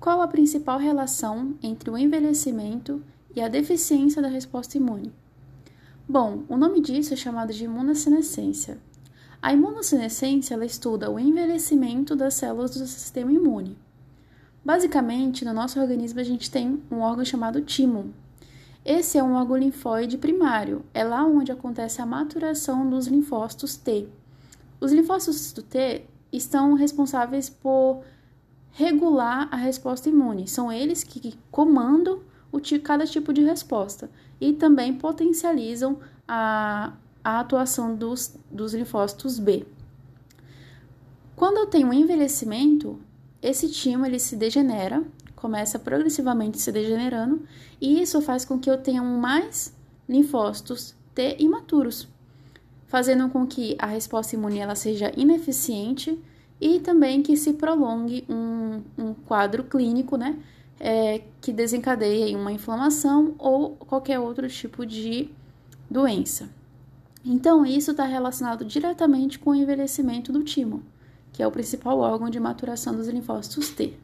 Qual a principal relação entre o envelhecimento e a deficiência da resposta imune? Bom, o nome disso é chamado de imunossenescência. A imunossenescência ela estuda o envelhecimento das células do sistema imune. Basicamente, no nosso organismo a gente tem um órgão chamado timo. Esse é um órgão linfóide primário, é lá onde acontece a maturação dos linfócitos T. Os linfócitos do T estão responsáveis por regular a resposta imune. São eles que comandam o, cada tipo de resposta e também potencializam a, a atuação dos, dos linfócitos B. Quando eu tenho envelhecimento, esse timo ele se degenera, começa progressivamente se degenerando, e isso faz com que eu tenha mais linfócitos T imaturos, fazendo com que a resposta imune ela seja ineficiente e também que se prolongue um, um quadro clínico, né, é, que desencadeie uma inflamação ou qualquer outro tipo de doença. Então, isso está relacionado diretamente com o envelhecimento do timo, que é o principal órgão de maturação dos linfócitos T.